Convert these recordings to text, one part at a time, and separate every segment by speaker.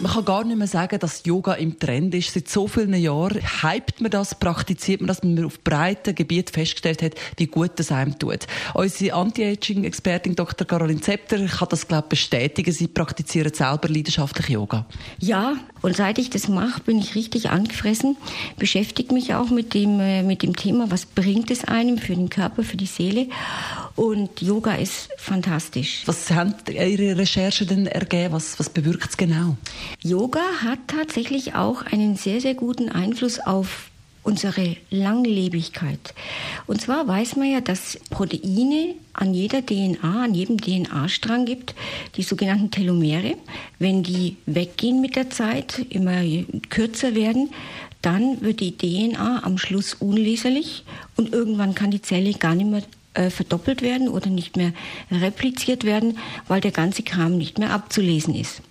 Speaker 1: man kann gar nicht mehr sagen, dass Yoga im Trend ist. Seit so vielen Jahren hypt man das, praktiziert man das, wenn man auf breiten Gebiet festgestellt hat, wie gut das einem tut. Unsere Anti-Aging-Expertin Dr. Caroline Zepter kann das, glaube ich, bestätigen. Sie praktiziert selber leidenschaftlich Yoga.
Speaker 2: Ja, und seit ich das mache, bin ich richtig angefressen, beschäftige mich auch mit dem, äh, mit dem Thema, was bringt es einem für den Körper, für die Seele. Und Yoga ist fantastisch.
Speaker 1: Was haben Ihre Recherchen denn ergeben? Was, was bewirkt es genau?
Speaker 2: Yoga hat tatsächlich auch einen sehr, sehr guten Einfluss auf unsere Langlebigkeit. Und zwar weiß man ja, dass Proteine an jeder DNA, an jedem DNA-Strang gibt, die sogenannten Telomere. Wenn die weggehen mit der Zeit, immer kürzer werden, dann wird die DNA am Schluss unleserlich und irgendwann kann die Zelle gar nicht mehr äh, verdoppelt werden oder nicht mehr repliziert werden, weil der ganze Kram nicht mehr abzulesen ist.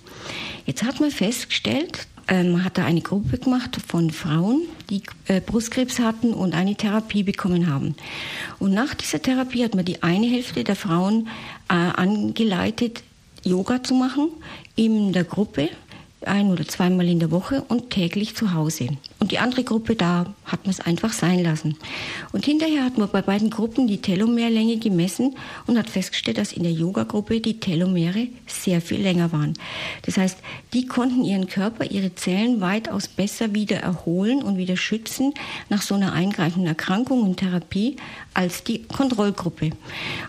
Speaker 2: Jetzt hat man festgestellt, ähm, man hat da eine Gruppe gemacht von Frauen, die äh, Brustkrebs hatten und eine Therapie bekommen haben. Und nach dieser Therapie hat man die eine Hälfte der Frauen äh, angeleitet, Yoga zu machen in der Gruppe ein oder zweimal in der Woche und täglich zu Hause. Und die andere Gruppe, da hat man es einfach sein lassen. Und hinterher hat man bei beiden Gruppen die Telomerlänge gemessen und hat festgestellt, dass in der Yoga-Gruppe die Telomere sehr viel länger waren. Das heißt, die konnten ihren Körper, ihre Zellen weitaus besser wieder erholen und wieder schützen nach so einer eingreifenden Erkrankung und Therapie als die Kontrollgruppe.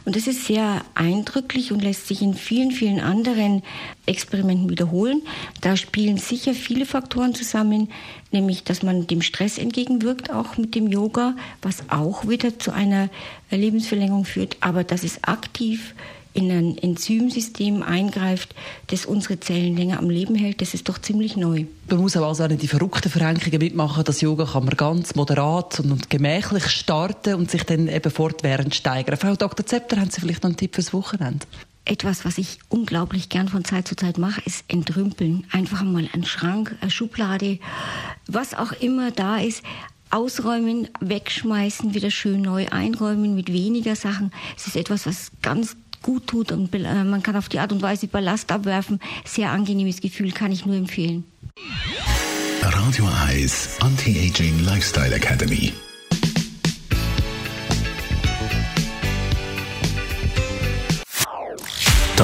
Speaker 2: Und das ist sehr eindrücklich und lässt sich in vielen, vielen anderen Experimenten wiederholen. Da spielen sicher viele Faktoren zusammen, nämlich dass man dem Stress entgegenwirkt, auch mit dem Yoga, was auch wieder zu einer Lebensverlängerung führt, aber dass es aktiv in ein Enzymsystem eingreift, das unsere Zellen länger am Leben hält, das ist doch ziemlich neu.
Speaker 1: Man muss aber also auch nicht die verrückten Verrenkungen mitmachen. Das Yoga kann man ganz moderat und gemächlich starten und sich dann eben fortwährend steigern. Frau Dr. Zepter, haben Sie vielleicht noch einen Tipp fürs Wochenende?
Speaker 2: Etwas, was ich unglaublich gern von Zeit zu Zeit mache, ist entrümpeln. Einfach mal einen Schrank, eine Schublade, was auch immer da ist, ausräumen, wegschmeißen, wieder schön neu einräumen mit weniger Sachen. Es ist etwas, was ganz gut tut und äh, man kann auf die Art und Weise Ballast abwerfen. Sehr angenehmes Gefühl, kann ich nur empfehlen.
Speaker 3: Radio Eyes Anti-Aging Lifestyle Academy.